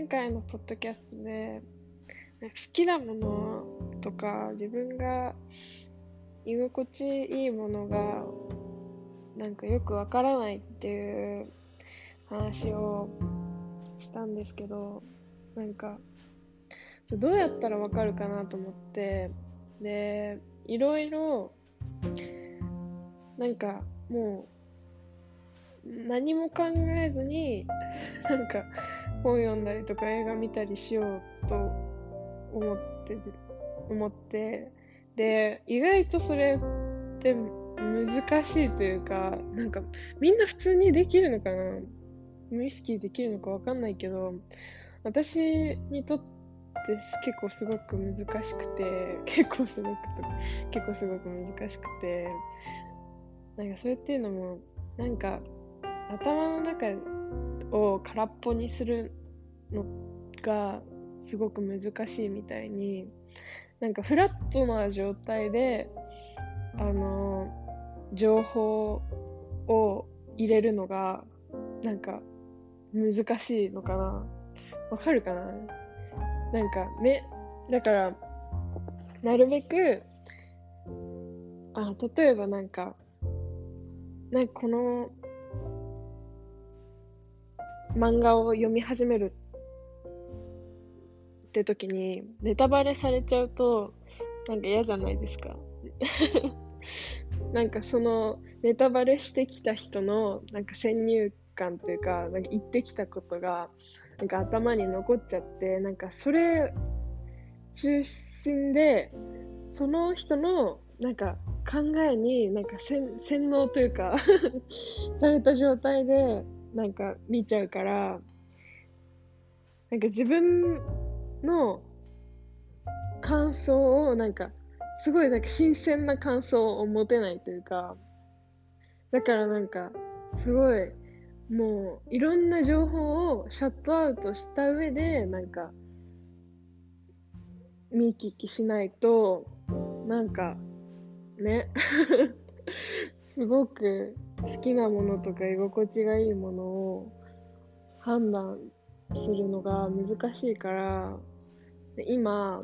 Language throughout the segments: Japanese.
前回のポッドキャストで好きなものとか自分が居心地いいものがなんかよくわからないっていう話をしたんですけどなんかどうやったらわかるかなと思ってでいろいろなんかもう何も考えずになんか本読んだりとか映画見たりしようと思って思って。で意外とそれって難しいというかなんかみんな普通にできるのかな？無意識できるのか分かんないけど私にとって結構すごく難しくて結構すごく結構すごく難しくてなんかそれっていうのもなんか頭の中を空っぽにするのがすごく難しいみたいになんかフラットな状態であの情報を入れるのがなんか難しいのかな。わかるかな？なんかねだからなるべくあ例えばなんかなんかこの漫画を読み始めるって時にネタバレされちゃうとなんか嫌じゃないですか。なんかそのネタバレしてきた人のなんか先入観というかなんか言ってきたことがなんか頭に残っちゃってなんかそれ中心でその人のなんか考えになんか洗脳というか された状態でなんか見ちゃうからなんか自分の感想をなんかすごいなんか新鮮な感想を持てないというかだからなんかすごいもういろんな情報をシャットアウトした上でなんか見聞きしないとなんかね すごく好きなものとか居心地がいいものを判断するのが難しいからで今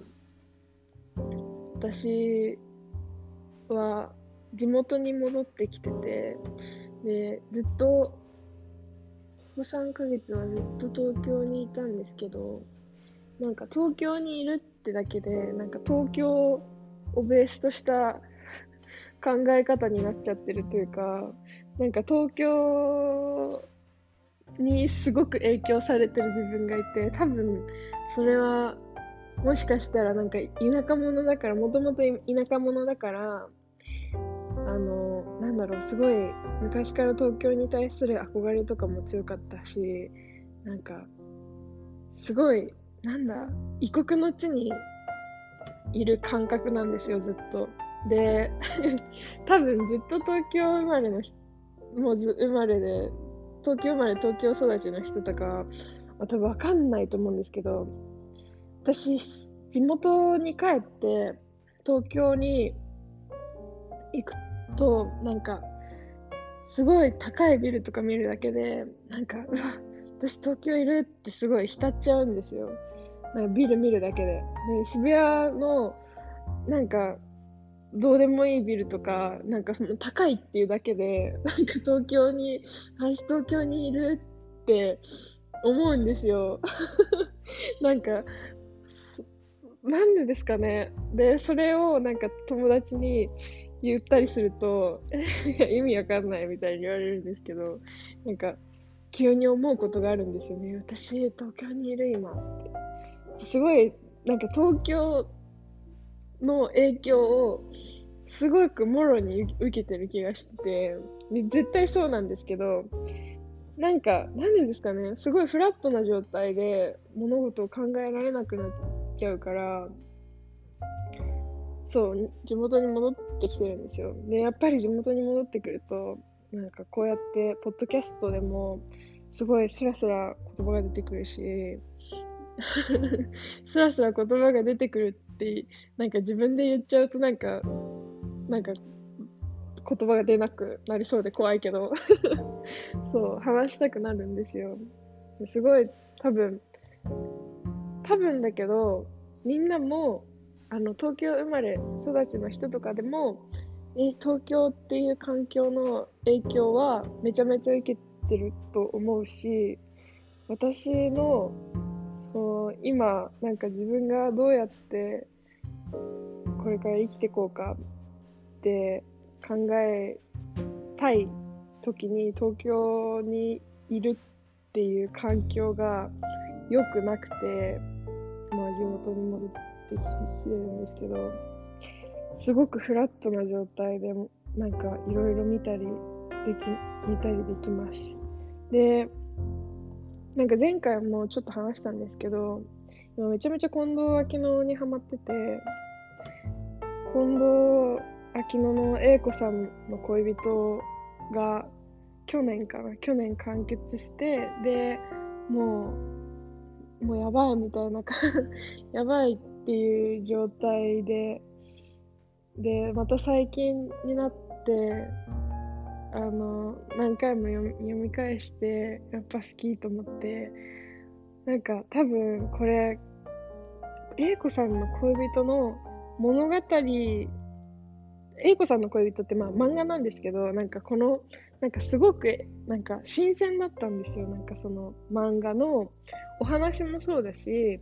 私は地元に戻ってきててでずっとここ3ヶ月はずっと東京にいたんですけどなんか東京にいるってだけでなんか東京をベースとした考え方になっちゃってるというかなんか東京にすごく影響されてる自分がいて多分それはもしかしたらなんか田舎者だからもともと田舎者だからあのなんだろうすごい昔から東京に対する憧れとかも強かったしなんかすごいなんだ異国の地にいる感覚なんですよずっと。で 多分ずっと東京生まれのもうず生まれで東京生まれ東京育ちの人とかは多分分かんないと思うんですけど私地元に帰って東京に行くとなんかすごい高いビルとか見るだけでなんかうわ私東京いるってすごい浸っちゃうんですよなんかビル見るだけでで渋谷のなんかどうでもいいビルとか、なんか高いっていうだけで、なんか東京に、私東京にいるって思うんですよ。なんか、なんでですかね。で、それをなんか友達に言ったりすると、意味わかんないみたいに言われるんですけど、なんか、急に思うことがあるんですよね。私、東京にいる今って。すごい、なんか東京の影響をすごくもろに受けてる気がしてて、絶対そうなんですけど、なんか、なんでですかね、すごいフラットな状態で物事を考えられなくなっちゃうから、そう、地元に戻ってきてるんですよ。で、やっぱり地元に戻ってくると、なんかこうやって、ポッドキャストでも、すごいスラスラ言葉が出てくるし、スラスラ言葉が出てくるってなんか自分で言っちゃうとなんかなんか言葉が出なくなりそうで怖いけど そう話したくなるんですよすごい多分多分だけどみんなもあの東京生まれ育ちの人とかでもえ東京っていう環境の影響はめちゃめちゃ受けてると思うし私のそう今なんか自分がどうやってこれから生きていこうかって考えたい時に東京にいるっていう環境が良くなくて、地元に戻ってきてるんですけどすごくフラットな状態でなんかいろいろ見たりでき聞いたりできます。でなんか前回もちょっと話したんですけど今めちゃめちゃ近藤秋乃にハマってて近藤秋乃の英子さんの恋人が去年かな去年完結してでもうもうやばいみたいな やばいっていう状態ででまた最近になってあの何回も読み返してやっぱ好きと思ってなんか多分これ英子さんの恋人の物語英子さんの恋人ってまあ漫画なんですけどなんかこのなんかすごくなんか新鮮だったんですよ。なんかその漫画のお話もそうだし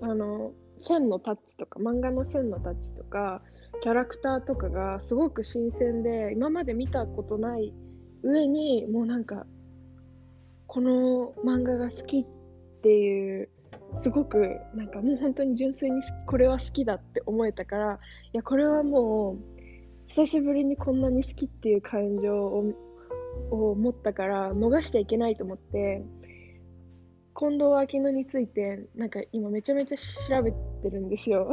あの線のタッチとか漫画の線のタッチとかキャラクターとかがすごく新鮮で今まで見たことない上にもうなんかこの漫画が好きっていうすごくなんかもう本当に純粋にこれは好きだって思えたからいやこれはもう久しぶりにこんなに好きっていう感情をを持ったから逃しちゃいけないと思って近藤秋乃についてなんか今めちゃめちゃ調べてるんですよ。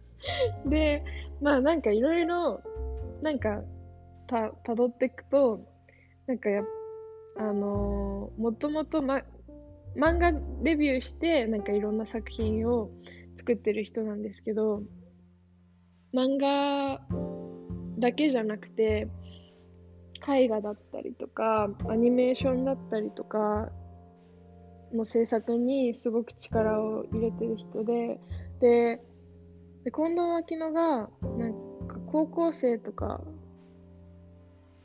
でまあなんかいろいろなんかたどっていくとなんかやあのー、もともと、ま、漫画デビューしてなんかいろんな作品を作ってる人なんですけど漫画だけじゃなくて絵画だったりとかアニメーションだったりとかの制作にすごく力を入れてる人ででで近藤秋乃がなんか高校生とか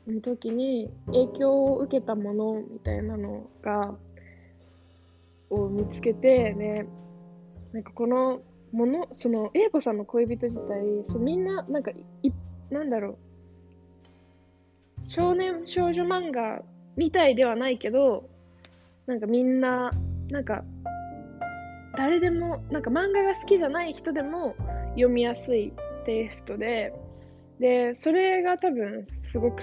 の時に影響を受けたものみたいなのがを見つけてねなんかこのものその英子さんの恋人自体そうみんななんかいなんだろう。少年少女漫画みたいではないけどなんかみんななんか誰でもなんか漫画が好きじゃない人でも読みやすいテイストででそれが多分すごく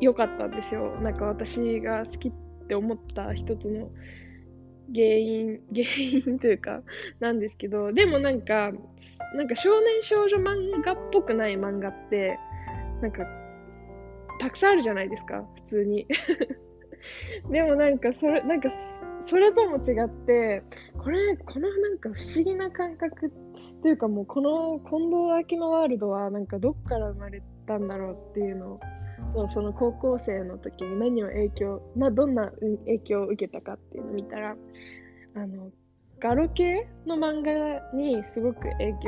良かったんですよ。なんか私が好きって思った一つの原因原因というかなんですけどでもなんかなんか少年少女漫画っぽくない漫画ってなんかたくさんあるじゃないですか普通に。でもなんかそれなんかそれとも違ってこれこのなんか不思議な感覚というかもうこの近藤秋のワールドはなんかどっから生まれたんだろうっていうのをそうその高校生の時に何を影響などんな影響を受けたかっていうのを見たらあのガロ系の漫画にすごく影響を受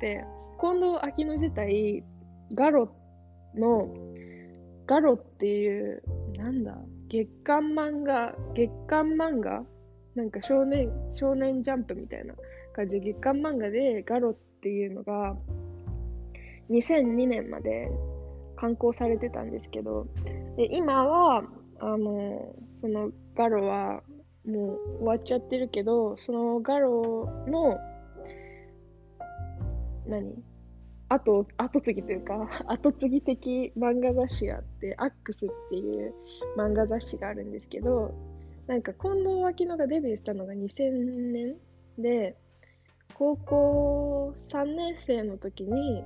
けてて近藤秋乃自体ガロのガロっていうなんだ月刊漫画月刊漫画？なんか少年少年ジャンプみたいな感じで月刊漫画でガロっていうのが2002年まで刊行されてたんですけど、で今は、あの、そのガロはもう終わっちゃってるけど、そのガロの、何？後、後継ぎというか、後継ぎ的漫画雑誌があって、アックスっていう漫画雑誌があるんですけど、なんか近藤秋乃がデビューしたのが2000年で、高校3年生の時に、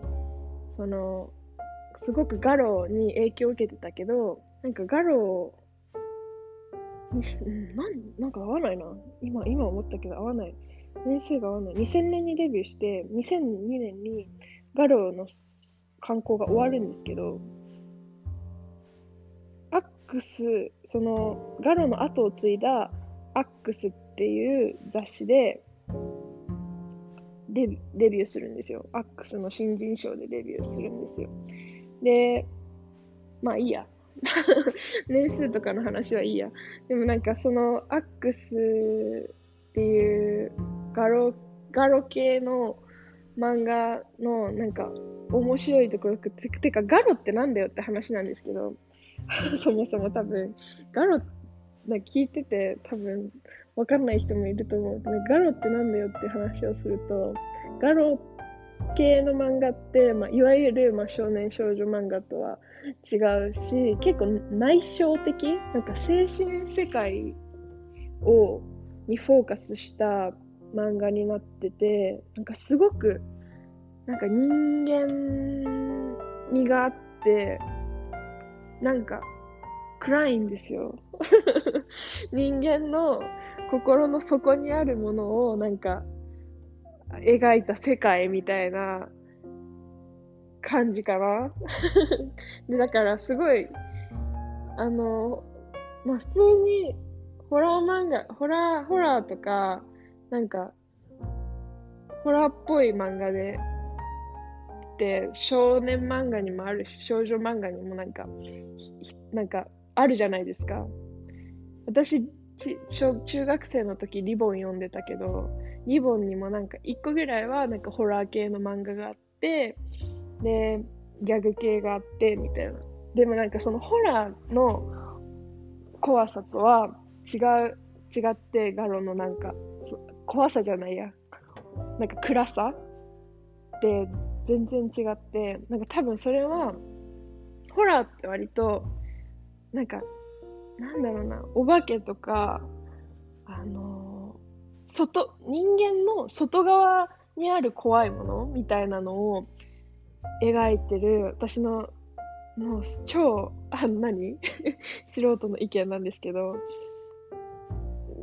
その、すごくガロに影響を受けてたけど、なんかガロなんなんか合わないな。今、今思ったけど合わない。年数が合わない。2000年にデビューして、2002年にガロの観光が終わるんですけど、アックス、そのガロの後を継いだアックスっていう雑誌でデデビューするんですよ。アックスの新人賞でデビューするんですよ。で、まあいいや。年数とかの話はいいや。でもなんかそのアックスっていうガロガロ系の漫画のなんか面白いところててかガロってなんだよって話なんですけど そもそも多分ガロな聞いてて多分わかんない人もいると思う。ガロってなんだよって話をするとガロ系の漫画って、まあ、いわゆる、まあ、少年少女漫画とは違うし結構内省的なんか精神世界をにフォーカスした漫画になっててなんかすごくなんか人間味があってなんか暗いんですよ。人間の心の底にあるものをなんか描いた世界みたいな感じかな。でだからすごいあのまあ普通にホラー漫画ホラーホラーとかなんかホラーっぽい漫画でで少年漫画にもあるし少女漫画にもなんかなんかあるじゃないですか。私ち小中学生の時リボン読んでたけどリボンにもなんか1個ぐらいはなんかホラー系の漫画があってでギャグ系があってみたいな。でもなんかそのホラーの怖さとは違う違ってガロのなんか怖さじゃないや。なんか暗さって全然違ってなんか多分それはホラーって割となんかなんだろうなお化けとかあの外人間の外側にある怖いものみたいなのを描いてる私のもう超あ何？素人の意見なんですけど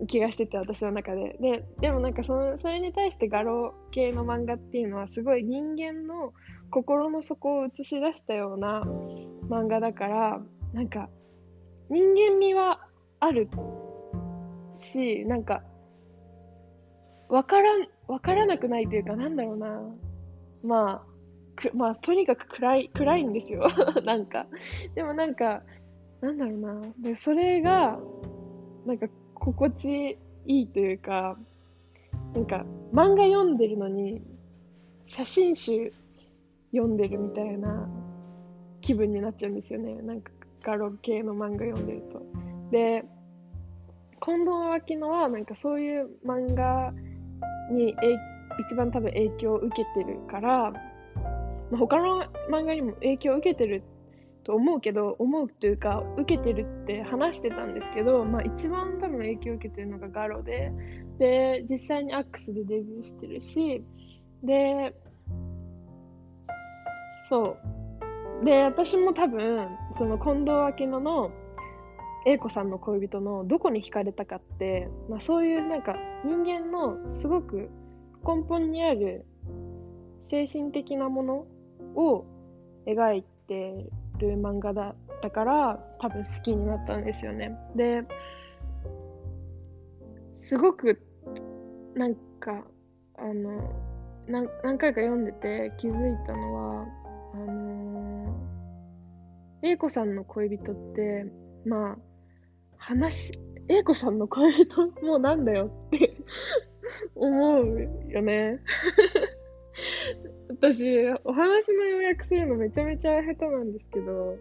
気がしてて私の中で。ででもなんかそのそれに対して画廊系の漫画っていうのはすごい人間の心の底を映し出したような漫画だからなんか人間味はあるしなんかわからんわからなくないというかなんだろうなまあくまあとにかく暗い暗いんですよ なんかでもなんかなんだろうなでそれがなんか心地いいというか、なんか漫画読んでるのに写真集読んでるみたいな気分になっちゃうんですよね。なんかガロ系の漫画読んでると。で、近藤秋乃はなんかそういう漫画に一番多分影響を受けてるから、まあ、他の漫画にも影響を受けてると思うけど思うというか受けてるって話してたんですけど、まあ、一番多分影響を受けてるのがガロでで実際にアックスでデビューしてるしでそう。で私も多分その近藤明乃の英子さんの恋人のどこに惹かれたかって、まあ、そういうなんか人間のすごく根本にある精神的なものを描いてる漫画だったから多分好きになったんですよね。で、すごくなんかあの何何回か読んでて気づいたのはあのー、英子さんの恋人ってまあ話英子さんの恋人もうなんだよって 思うよね 私、お話の予約するのめちゃめちゃ下手なんですけど、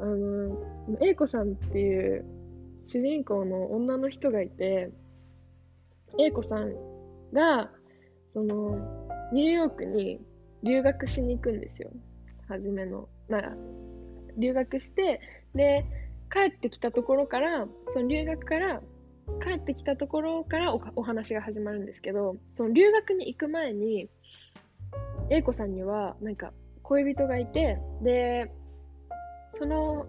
あの、英子さんっていう主人公の女の人がいて、英子さんが、その、ニューヨークに留学しに行くんですよ。初めの。なら、留学して、で、帰ってきたところから、その留学から帰ってきたところからお話が始まるんですけど、その留学に行く前に、英子さんにはなんか恋人がいてでその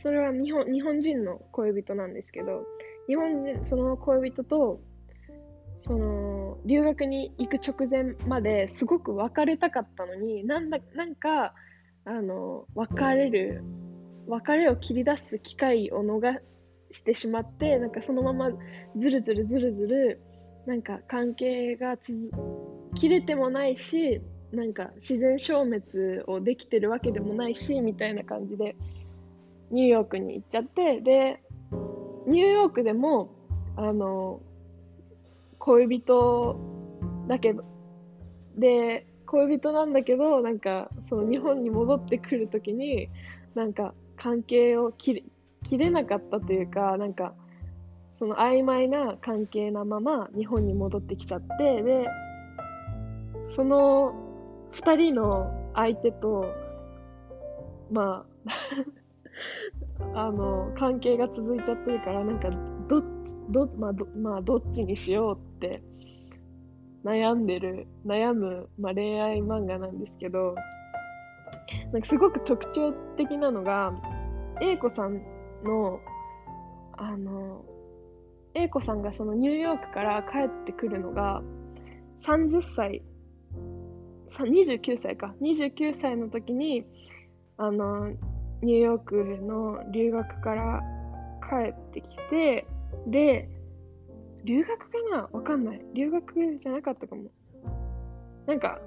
それは日本日本人の恋人なんですけど日本人その恋人とその留学に行く直前まですごく別れたかったのになんだなんかあの別れる別れを切り出す機会を逃してしまってなんかそのままずるずるずるずるなんか関係がつ切れてもないしなんか自然消滅をできてるわけでもないしみたいな感じでニューヨークに行っちゃってでニューヨークでもあの恋人だけどで恋人なんだけどなんかその日本に戻ってくる時になんか関係を切切れなかったというかなんかその曖昧な関係なまま日本に戻ってきちゃってでその2人の相手とまあ あの関係が続いちゃってるからなんかどっちど,、まあどまあ、どっちにしようって悩んでる悩む、まあ、恋愛漫画なんですけどなんかすごく特徴的なのが A 子さんのあの A 子さんがそのニューヨークから帰ってくるのが30歳29歳か。29歳の時にあのニューヨークの留学から帰ってきてで留学かな？わかんない。留学じゃなかったかも。なんか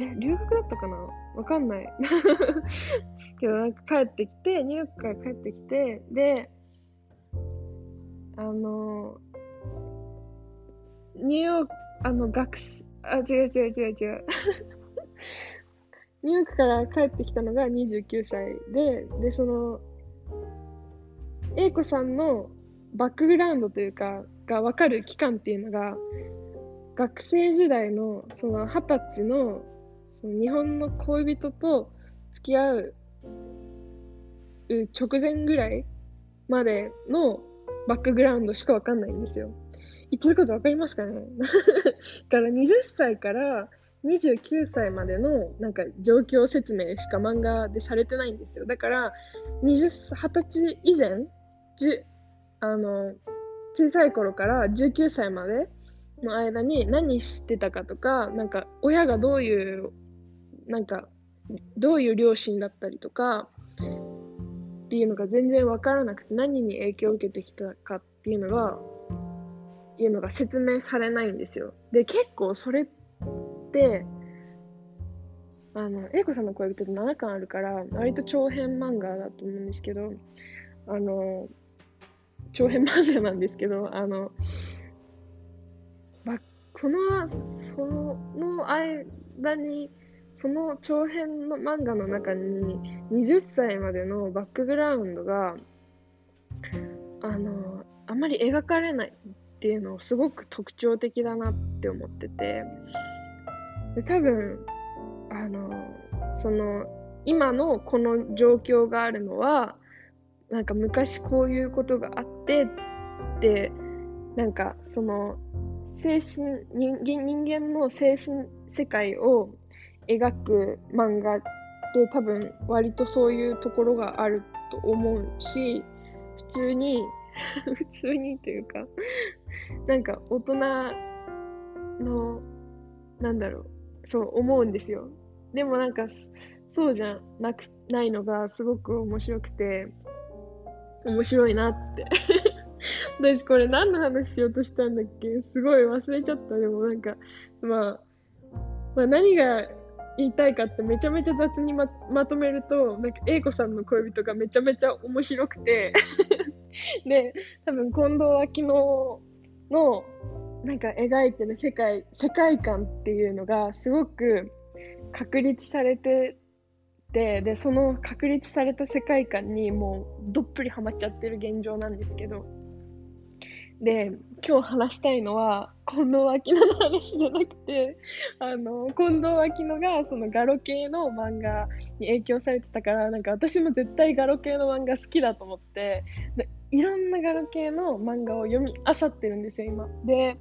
え留学だったかな？わかんない。けどなんか帰ってきてニューヨークから帰ってきてであのニューヨークあの学生あ違う違う違う違う。ニューヨークから帰ってきたのが29歳ででその英子さんのバックグラウンドというかが分かる期間っていうのが学生時代のその二十歳の日本の恋人と付き合う直前ぐらいまでのバックグラウンドしか分かんないんですよ。言ってること分かりますかね？だ から20歳から29歳までのなんか状況説明しか漫画でされてないんですよ。だから20、歳以前、あの、小さい頃から19歳までの間に何してたかとか、なんか親がどういう、なんか、どういう両親だったりとか、っていうのが全然わからなくて、何に影響を受けてきたかっていうのが、いうのが説明されないんですよ。で、結構それって、あの、英子さんの恋人って7巻あるから、割と長編漫画だと思うんですけど、あの、長編漫画なんですけど、あの、その、その間に、その長編の漫画の中に20歳までのバックグラウンドが、あの、あまり描かれないっていうのをすごく特徴的だなって思ってて、で多分、あの、その、今のこの状況があるのは、なんか昔こういうことがあってってなんかその精神人人間の精神世界を描く漫画って多分割とそういうところがあると思うし普通に 普通にというかなんか大人のなんだろうそう思うんですよ。でもなんかそうじゃなくないのがすごく面白くて面白いなって。私これ何の話しようとしたんだっけ？すごい忘れちゃった。でもなんか、まあ、まあ、何が言いたいかってめちゃめちゃ雑にままとめると、なんか A 子さんの恋人がめちゃめちゃ面白くて。で、多分近藤秋乃のなんか描いてる世界、世界観っていうのがすごく確立されててでその確立された世界観にもうどっぷりハマっちゃってる現状なんですけどで今日話したいのは近藤秋乃の話じゃなくてあの近藤秋乃がそのガロ系の漫画に影響されてたからなんか私も絶対ガロ系の漫画好きだと思っていろんなガロ系の漫画を読み漁ってるんですよ今で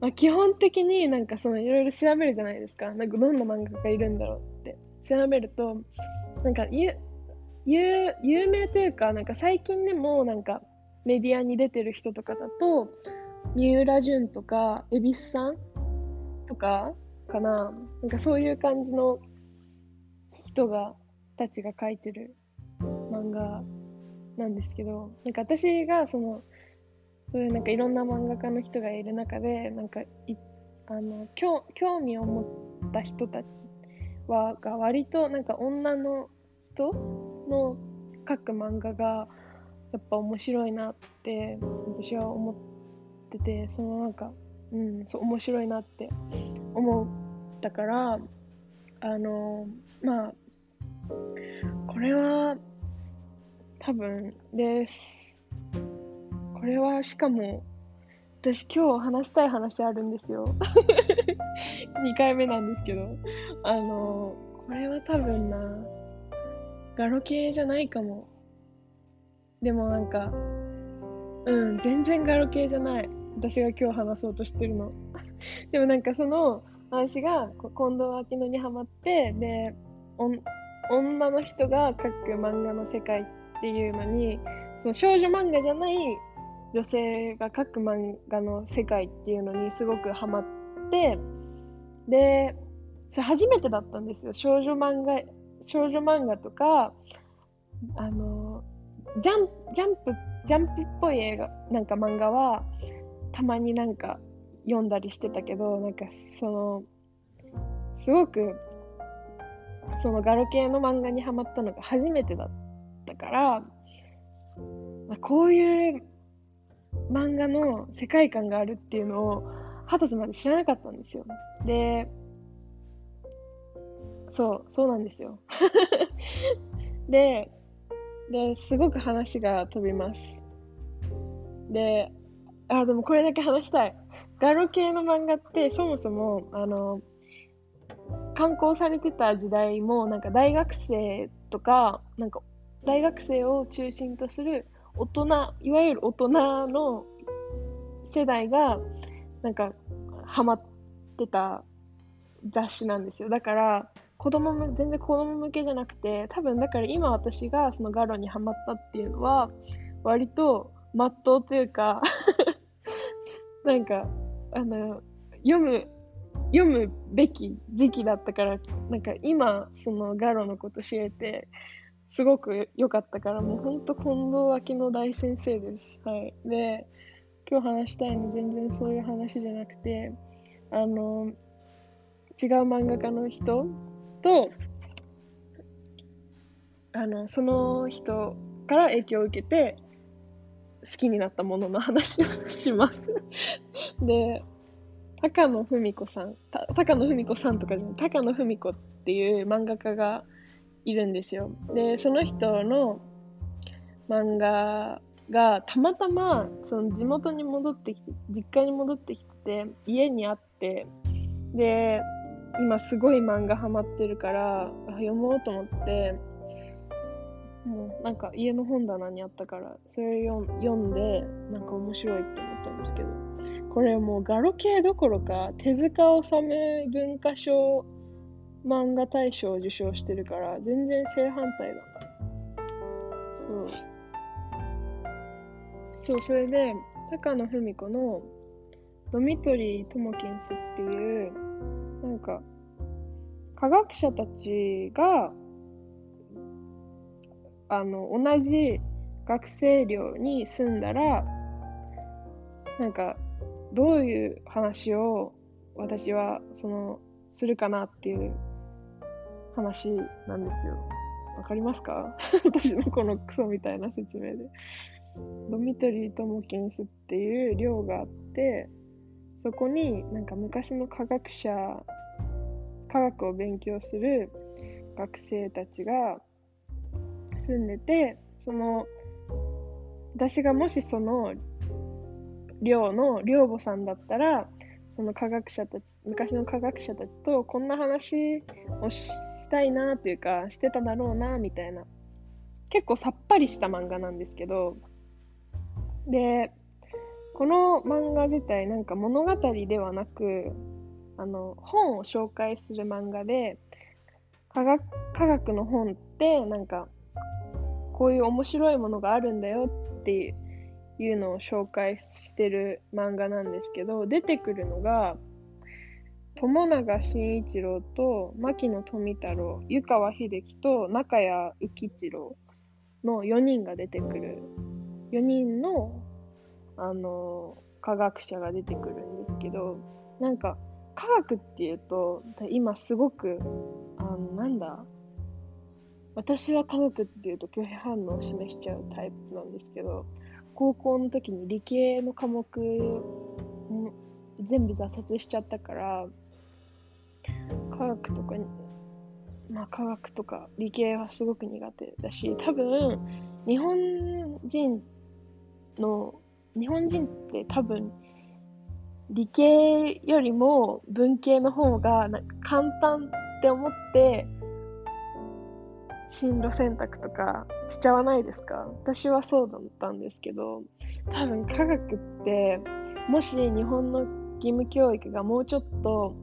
まあ、基本的になんかそのいろいろ調べるじゃないですか。なんかどんな漫画がいるんだろうって調べると、なんか有有名というか、なんか最近でもなんかメディアに出てる人とかだと、三浦淳とか、恵比寿さんとかかな。なんかそういう感じの人が、たちが書いてる漫画なんですけど、なんか私がその、そういうなんかいろんな漫画家の人がいる中で、なんかいあの興興味を持った人たちはが割となんか女の人の書く漫画がやっぱ面白いなって私は思っててそのなんかうんそう面白いなって思ったからあのまあこれは多分です。これはしかも私今日話したい話あるんですよ。2回目なんですけどあのこれは多分なガロ系じゃないかも。でもなんかうん全然ガロ系じゃない。私が今日話そうとしてるの。でもなんかその私が近藤秋乃にハマってで女の人が描く漫画の世界っていうのにその少女漫画じゃない女性が描く漫画の世界っていうのにすごくハマってでそれ初めてだったんですよ。少女漫画少女漫画とかあのジャンジャンプジャンプっぽい映画なんか漫画はたまになんか読んだりしてたけどなんかそのすごくそのガロ系の漫画にハマったのが初めてだったから、まあ、こういう漫画の世界観があるっていうのを二十歳まで知らなかったんですよ。で、そう、そうなんですよ。で、で、すごく話が飛びます。で、あ、でもこれだけ話したい。ガロ系の漫画ってそもそも、あの、刊行されてた時代も、なんか大学生とか、なんか大学生を中心とする大人、いわゆる大人の世代が、なんか、ハマってた雑誌なんですよ。だから、子供も、全然子供向けじゃなくて、多分だから今私がそのガロにハマったっていうのは、割と、まっとうというか なんか、あの、読む、読むべき時期だったから、なんか今、そのガロのこと知れて、すごく良かったから、もうほんと近藤秋の大先生です。はい。で、今日話したいの全然そういう話じゃなくて、あの、違う漫画家の人と、あの、その人から影響を受けて、好きになったものの話をします で、高野文子さん、高野文子さんとかじゃない、高野文子っていう漫画家がいるんですよ。で、その人の漫画がたまたまその地元に戻ってきて、実家に戻ってきて、家にあって、で、今すごい漫画ハマってるから読もうと思って、もうなんか家の本棚にあったから、それを読んで、なんか面白いって思ったんですけど、これもうガロ系どころか、手塚治虫文化賞漫画大賞を受賞してるから全然正反対だそう。そうそれで高野文子のドミトリー・トモキンスっていうなんか科学者たちがあの同じ学生寮に住んだらなんかどういう話を私はそのするかなっていう話なんですよ。わかりますか？私のこのクソみたいな説明で。ドミトリー・トモキンスっていう寮があって、そこになんか昔の科学者、科学を勉強する学生たちが住んでて、その、私がもしその寮の寮母さんだったら、その科学者たち、昔の科学者たちとこんな話をしたいなというか、してただろうな、みたいな。結構さっぱりした漫画なんですけど、で、この漫画自体なんか物語ではなく、あの、本を紹介する漫画で、科学科学の本ってなんか、こういう面白いものがあるんだよっていうのを紹介してる漫画なんですけど、出てくるのが、友永慎一郎と牧野富太郎、湯川秀樹と中谷浮一郎の4人が出てくる。4人のあの科学者が出てくるんですけどなんか科学っていうと今すごくあのなんだ私は科学っていうと拒否反応を示しちゃうタイプなんですけど高校の時に理系の科目全部挫折しちゃったから科学とかにまあ科学とか理系はすごく苦手だし多分日本人の日本人って多分理系よりも文系の方がなんか簡単って思って進路選択とかしちゃわないですか？私はそうだったんですけど多分科学ってもし日本の義務教育がもうちょっと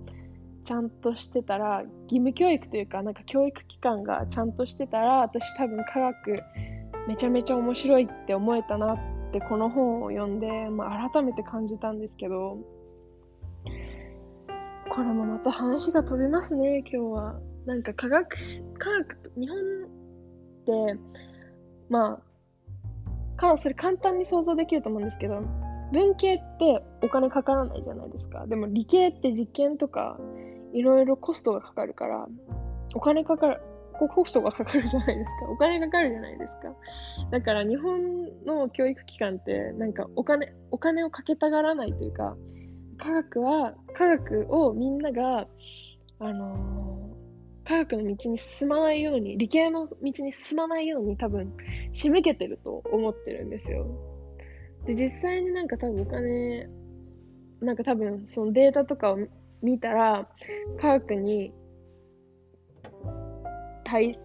ちゃんとしてたら義務教育というかなんか教育機関がちゃんとしてたら私多分科学めちゃめちゃ面白いって思えたなってこの本を読んで、まあ、改めて感じたんですけどこれもまた話が飛びますね今日はなんか科学科学日本ってまあかそれ簡単に想像できると思うんですけど文系ってお金かからないじゃないですかでも理系って実験とかいろいろコストがかかるから、お金かかる、コストがかかるじゃないですか。お金かかるじゃないですか。だから日本の教育機関って、なんかお金、お金をかけたがらないというか、科学は、科学をみんなが、あのー、科学の道に進まないように、理系の道に進まないように多分、仕向けてると思ってるんですよ。で、実際になんか多分お金、なんか多分そのデータとかを見たら、科学に対、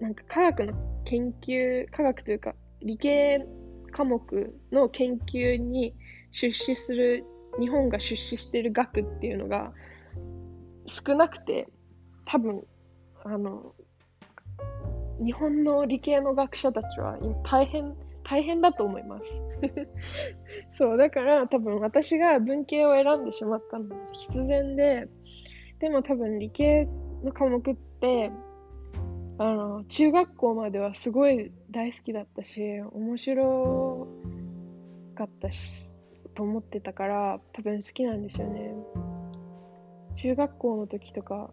なんか科学の研究、科学というか理系科目の研究に出資する、日本が出資してる額っていうのが少なくて、多分、あの、日本の理系の学者たちは大変、大変だと思います。そう、だから多分私が文系を選んでしまったのは必然で、でも多分理系の科目って、あの、中学校まではすごい大好きだったし、面白かったし、と思ってたから、多分好きなんですよね。中学校の時とか、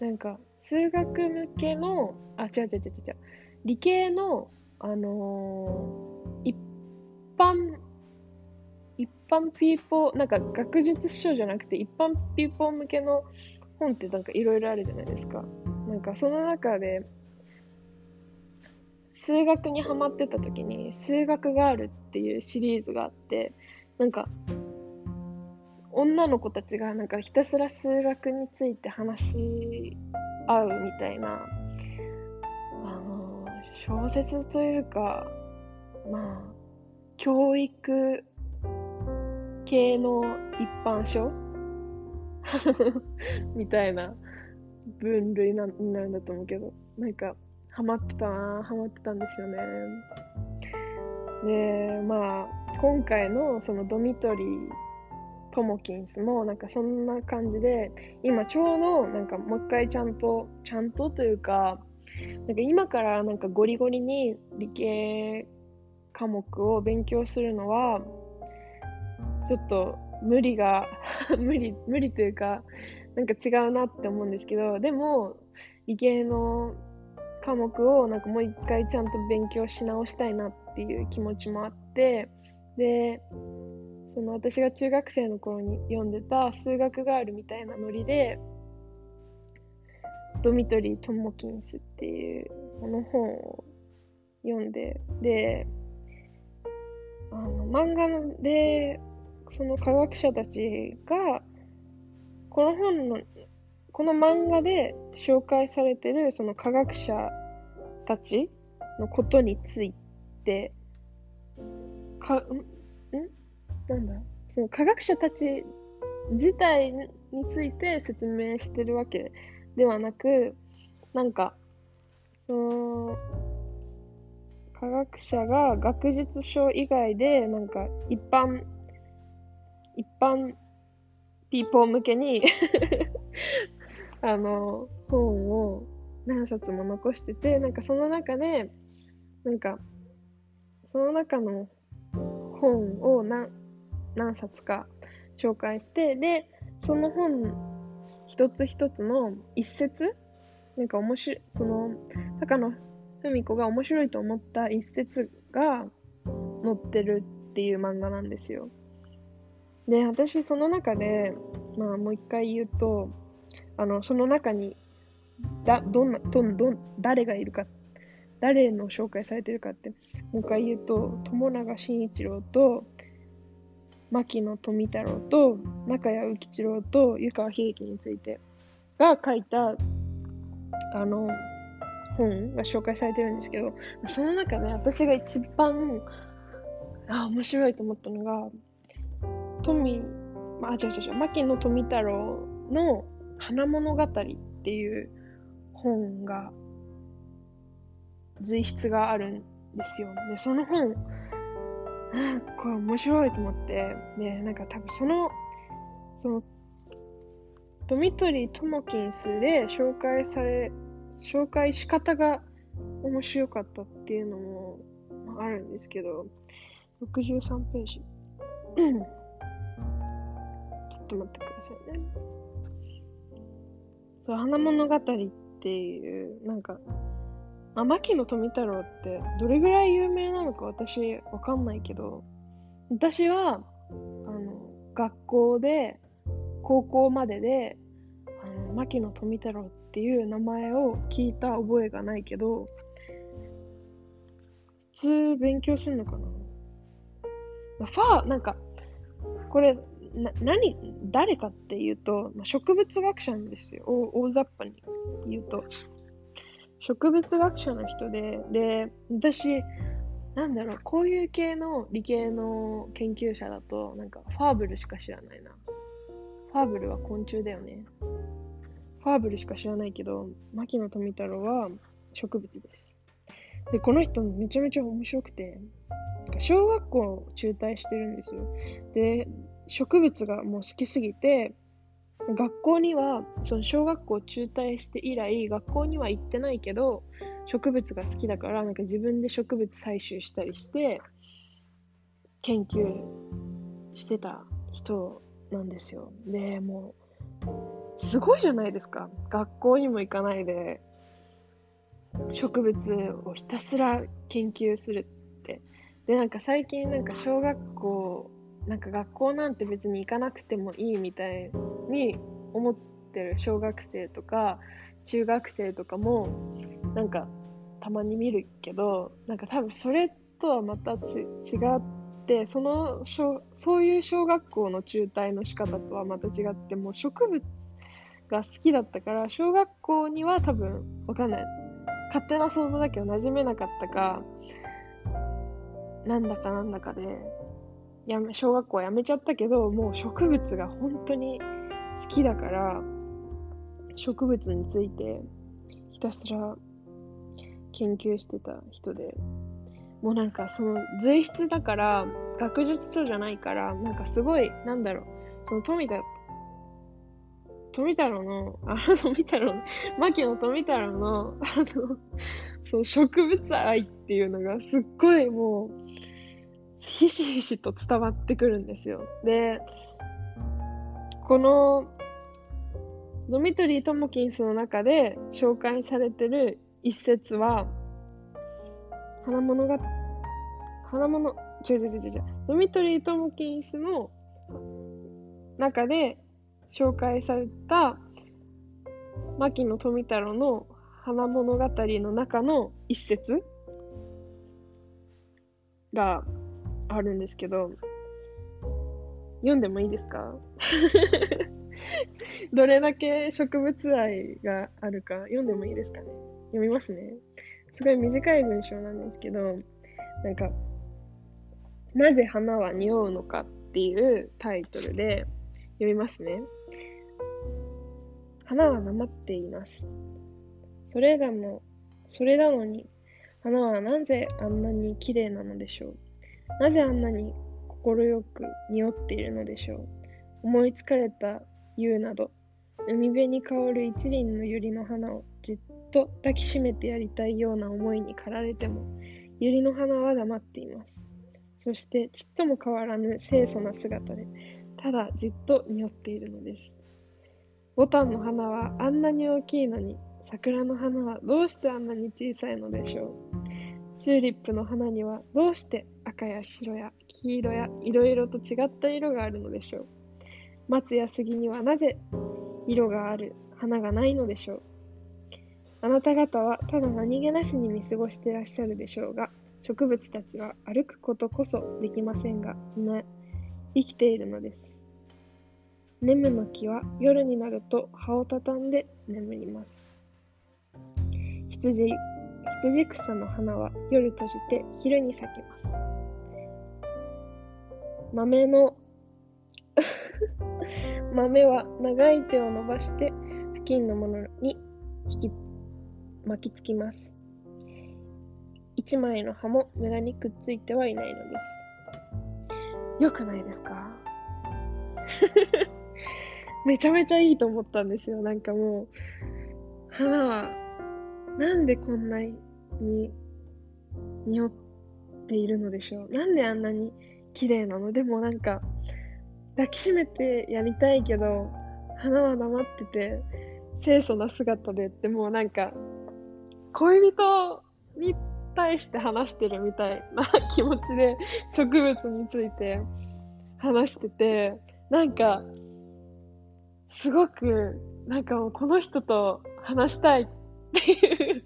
なんか、数学向けの、あ、違う違う違う違う、理系の、あのー、一般一般ピーポー、なんか学術書じゃなくて一般ピーポー向けの本ってなんかいろいろあるじゃないですか。なんかその中で数学にハマってた時に数学ガールっていうシリーズがあってなんか女の子たちがなんかひたすら数学について話し合うみたいなあの小説というかまあ教育系の一般書？みたいな分類なになるんだと思うけど、なんか、ハマってたなハマってたんですよね。で、まあ、今回のそのドミトリー・トモキンスもなんかそんな感じで、今ちょうどなんかもう一回ちゃんと、ちゃんとというか、なんか今からなんかゴリゴリに理系科目を勉強するのは、ちょっと無理が 無理、無理というか、なんか違うなって思うんですけど、でも、理系の科目をなんかもう一回ちゃんと勉強し直したいなっていう気持ちもあって、で、その私が中学生の頃に読んでた数学ガールみたいなノリで、ドミトリー・トモキンスっていうこの本を読んで、で、あの漫画でその科学者たちが、この本の、この漫画で紹介されてるその科学者たちのことについて、か、んん？なんだ？その科学者たち自体について説明してるわけではなく、なんか、その、科学者が学術書以外で、なんか一般一般ピーポー向けに あの、本を何冊も残してて、なんかその中で、なんか、その中の本を何何冊か紹介して、で、その本一つ一つの一節なんか面白い、その、高野文子が面白いと思った一節が載ってるっていう漫画なんですよ。で、私その中で、まあもう一回言うと、あの、その中に、だ、どんな、どん、どん、誰がいるかって、誰の紹介されてるかって、もう一回言うと、友永慎一郎と、牧野富太郎と、中谷浮吉郎と、湯川秀樹についてが書いた、あの、本が紹介されてるんですけど、その中で私が一番、あ、面白いと思ったのが、富、あ、違う違う違う、牧野富太郎の花物語っていう本が、随筆があるんですよ。で、その本、これ面白いと思って、で、なんか多分その、その、ドミトリー・トモキンスで紹介され、紹介仕方が面白かったっていうのもあるんですけど、63ページ。ちょっと待ってくださいね。そう、花物語っていう、なんか、あ、牧野富太郎ってどれぐらい有名なのか私わかんないけど、私は、あの、学校で、高校までで、あの、牧野富太郎っていう名前を聞いた覚えがないけど、普通勉強するのかな？ファー、なんか、これ、な、何、誰かっていうと、まあ、植物学者なんですよ。大雑把に言うと。植物学者の人で、で、私、なんだろう、こういう系の理系の研究者だと、なんか、ファーブルしか知らないな。ファーブルは昆虫だよね。ファーブルしか知らないけど、牧野富太郎は植物です。で、この人めちゃめちゃ面白くて、小学校中退してるんですよ。で、植物がもう好きすぎて、学校には、その小学校中退して以来、学校には行ってないけど、植物が好きだから、なんか自分で植物採集したりして、研究してた人なんですよ。で、もう、すごいじゃないですか。学校にも行かないで、植物をひたすら研究するって。で、なんか最近なんか小学校なんか学校なんて別に行かなくてもいいみたいに思ってる小学生とか中学生とかもなんかたまに見るけどなんか多分それとはまた違ってそのそういう小学校の中退の仕方とはまた違ってもう植物が好きだったから小学校には多分わかんない。勝手な想像だけど馴染めなかったかなんだかなんだかでやめ小学校は辞めちゃったけどもう植物が本当に好きだから植物についてひたすら研究してた人でもうなんかその随筆だから学術書じゃないからなんかすごいなんだろうその富田富太郎の、あの富太郎、牧野富太郎の、あの、そう、植物愛っていうのがすっごいもう、ひしひしと伝わってくるんですよ。で、このドミトリー・トモキンスの中で紹介されてる一節は、花物が、花物、違う違う違う違う、ドミトリー・トモキンスの中で紹介された牧野富太郎の花物語の中の一節があるんですけど、読んでもいいですか？どれだけ植物愛があるか読んでもいいですかね？読みますね。すごい短い文章なんですけど、なんか、なぜ花は匂うのかっていうタイトルで読みますね。花はなまっています。それらも、それなのに、花はなぜあんなに綺麗なのでしょう？なぜあんなに快く匂っているのでしょう？思いつかれた夕など、海辺に香る一輪の百合の花をじっと抱きしめてやりたいような思いに駆られても、百合の花は黙っています。そしてちっとも変わらぬ清楚な姿で、ただじっと匂っているのです。ボタンの花はあんなに大きいのに、桜の花はどうしてあんなに小さいのでしょう？チューリップの花にはどうして赤や白や黄色やいろいろと違った色があるのでしょう。松や杉にはなぜ色がある花がないのでしょう。あなた方はただ何気なしに見過ごしてらっしゃるでしょうが、植物たちは歩くことこそできませんが、皆生きているのです。ネムの木は夜になると葉をたたんで眠ります。羊羊草の花は夜閉じて昼に咲きます。豆の 豆は長い手を伸ばして付近のものに引き巻きつきます。一枚の葉も無駄にくっついてはいないのです。よくないですか？めちゃめちゃいいと思ったんですよ。なんかもう、花は、なんでこんなに匂っているのでしょう。なんであんなに綺麗なの？でもなんか、抱きしめてやりたいけど、花は黙ってて、清楚な姿でってもうなんか、恋人に対して話してるみたいな気持ちで植物について話してて、なんか、すごく、なんかもうこの人と話したいっていう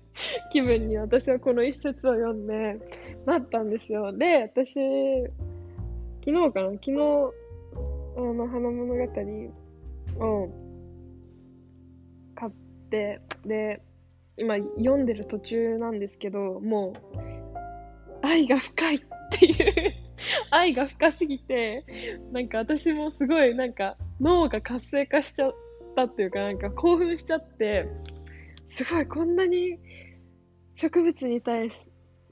気分に私はこの一節を読んでなったんですよ。で、私、昨日かな？昨日、あの、花物語を買って、で、今読んでる途中なんですけど、もう、愛が深いっていう 愛が深すぎて、なんか私もすごいなんか脳が活性化しちゃったっていうか、なんか興奮しちゃって、すごいこんなに植物に対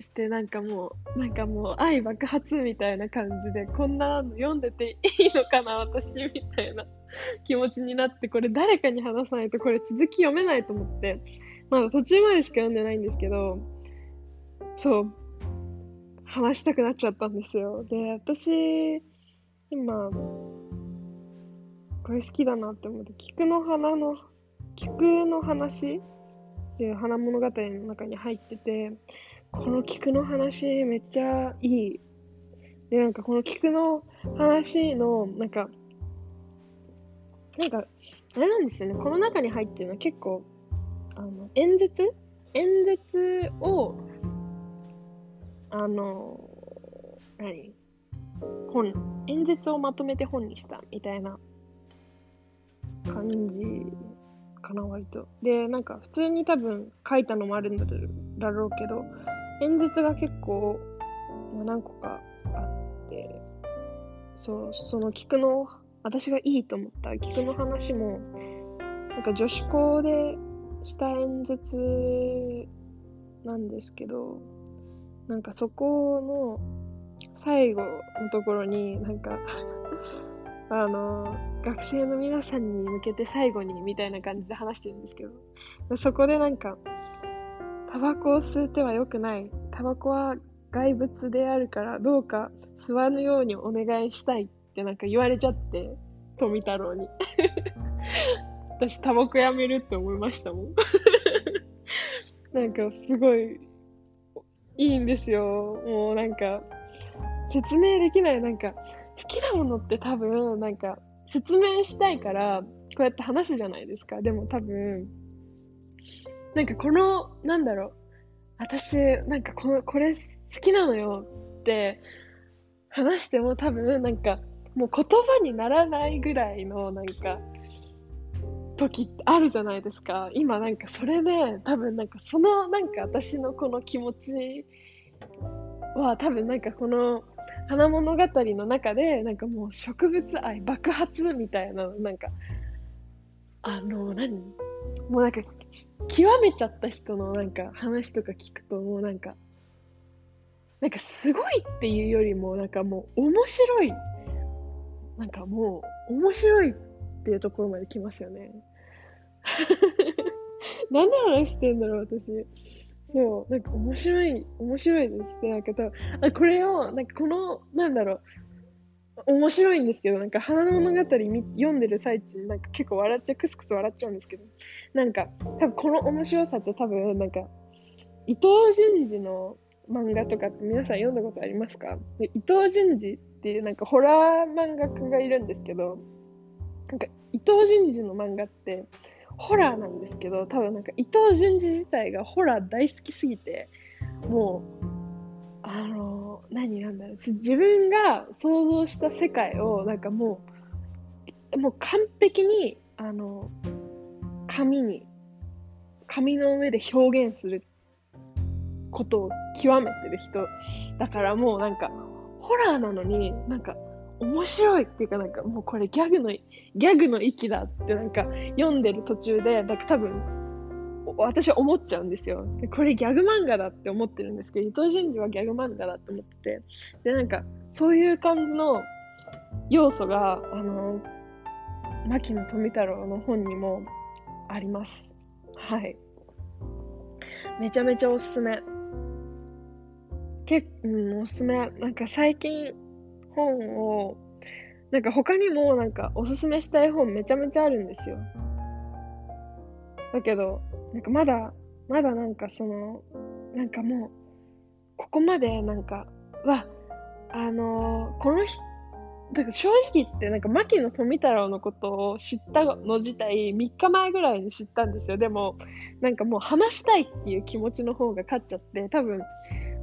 してなんかもう、なんかもう愛爆発みたいな感じで、こんなの読んでていいのかな、私みたいな気持ちになって、これ誰かに話さないとこれ続き読めないと思って、まだ途中までしか読んでないんですけど、そう、話したくなっちゃったんですよ。で、私、今、これ好きだなって思って、菊の花の、菊の話っていう花物語の中に入ってて、この菊の話めっちゃいい。で、なんかこの菊の話の、なんか、なんか、あれなんですよね。この中に入ってるのは結構、あの、演説？演説を、あの、何？本、演説をまとめて本にしたみたいな感じかな、割と。で、なんか普通に多分書いたのもあるんだろうけど、演説が結構、ま、何個かあって、そう、その菊の、私がいいと思った菊の話も、なんか女子校でした演説なんですけど、なんかそこの最後のところになんかあの学生の皆さんに向けて最後にみたいな感じで話してるんですけどそこでなんかタバコを吸っては良くない。タバコは外物であるからどうか吸わぬようにお願いしたい。ってなんか言われちゃって富太郎に。私タバコやめるって思いましたもん。なんかすごいいいんですよ。もうなんか説明できない、なんか、好きなものって多分、なんか、説明したいから、こうやって話すじゃないですか。でも多分、なんかこの、なんだろう、私、なんかこ、これ好きなのよって話しても多分、なんか、もう言葉にならないぐらいの、なんか、時あるじゃないですか。今なんかそれで、多分なんかそのなんか私のこの気持ちは多分なんかこの花物語の中で、なんかもう植物愛爆発みたいな、なんか、あの、何？もうなんか、極めちゃった人のなんか話とか聞くと、もうなんか、なんかすごいっていうよりも、なんかもう面白い。なんかもう面白いっていうところまで来ますよね。何で話してんだろう、私。そう、なんか面白い、面白いですね。なんか多分、あこれを、なんかこの、なんだろう、面白いんですけど、なんか花の物語み読んでる最中なんか結構笑っちゃう、クスクス笑っちゃうんですけど、なんか多分この面白さって多分なんか伊藤潤二の漫画とかって皆さん読んだことありますか？で伊藤潤二っていうなんかホラー漫画家がいるんですけど、なんか伊藤潤二の漫画ってホラーなんですけど、多分なんか伊藤潤二自体がホラー大好きすぎて、もう、あの、何なんだろう、自分が想像した世界をなんかもう、もう完璧に、あの、紙に、紙の上で表現することを極めてる人だからもうなんか、ホラーなのになんか面白いっていうかなんかもうこれギャグの、ギャグの域だってなんか読んでる途中で、なんか多分私は思っちゃうんですよ。これギャグ漫画だって思ってるんですけど、伊藤淳二はギャグ漫画だって思ってて、で、なんか、そういう感じの要素が、あの、牧野富太郎の本にもあります。はい。めちゃめちゃおすすめ。けうん、おすすめ。なんか最近本を、なんか他にもなんかおすすめしたい本めちゃめちゃあるんですよ。だけど、なんかまだ、まだなんかその、なんかもう、ここまでなんか、わ、あのー、この人、だから正直言って、なんか牧野富太郎のことを知ったの自体、3日前ぐらいに知ったんですよ。でも、なんかもう話したいっていう気持ちの方が勝っちゃって、多分、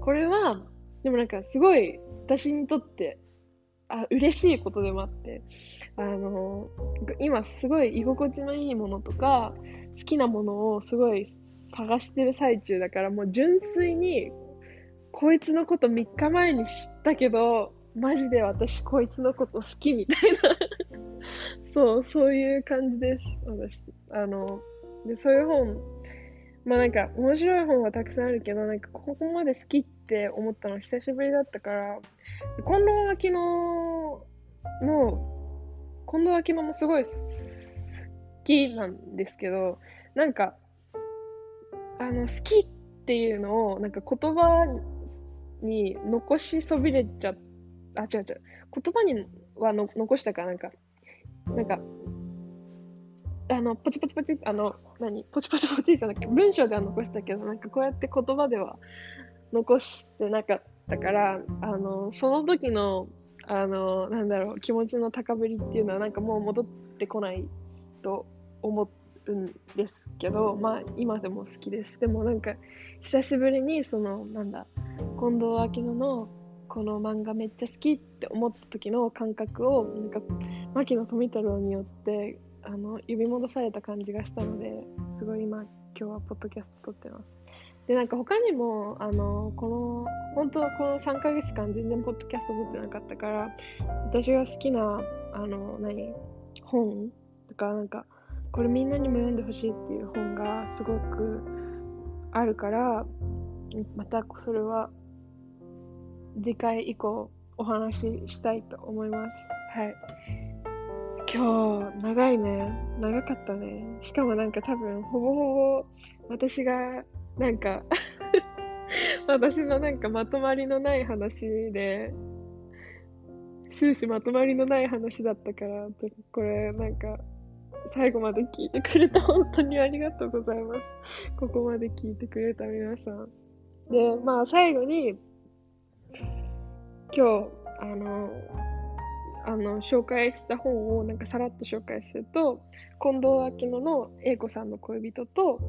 これは、でもなんかすごい私にとってあ嬉しいことでもあって。あの今すごい居心地のいいものとか好きなものをすごい探してる最中だからもう純粋にこいつのこと3日前に知ったけどマジで私こいつのこと好きみたいな。そうそういう感じです。私あのでそういう本まあなんか面白い本はたくさんあるけどなんかここまで好きってって思ったの久しぶりだったから近藤秋乃の近藤秋乃もすごい好きなんですけどなんかあの好きっていうのをなんか言葉に残しそびれちゃあ違う違う。言葉にはの残したかなんかなんかあの、ポチポチポチ、あの、何？ポチポチポチじゃなくて、文章では残したけど、なんかこうやって言葉では残してなかったから、あの、その時の、あの、なんだろう、気持ちの高ぶりっていうのはなんかもう戻ってこないと思うんですけど、まあ今でも好きです。でもなんか、久しぶりにその、なんだ、近藤秋乃のこの漫画めっちゃ好きって思った時の感覚を、なんか、牧野富太郎によってあの呼び戻された感じがしたのですごい今今日はポッドキャスト撮ってますでなんか他にもあのこの本当この3ヶ月間全然ポッドキャスト撮ってなかったから私が好きなあの何本とかなんかこれみんなにも読んでほしいっていう本がすごくあるからまたそれは次回以降お話ししたいと思います。はい。今日、長いね。長かったね。しかもなんか多分、ほぼほぼ、私が、なんか 私のなんかまとまりのない話で、終始まとまりのない話だったから、これなんか、最後まで聞いてくれた本当にありがとうございます。ここまで聞いてくれた皆さん。で、まあ最後に、今日、あの、あの紹介した本をなんかさらっと紹介すると近藤秋乃の英子さんの恋人と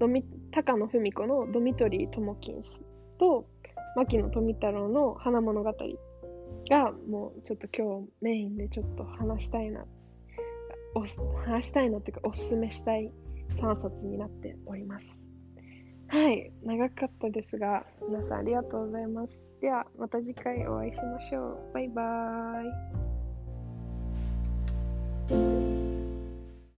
ドミ高野文子のドミトリー・トモキンスと牧野富太郎の花物語がもうちょっと今日メインでちょっと話したいなお話したいなっていうかおすすめしたい3冊になっております。はい、長かったですが、皆さんありがとうございます。では、また次回お会いしましょう。バイバーイ。thank you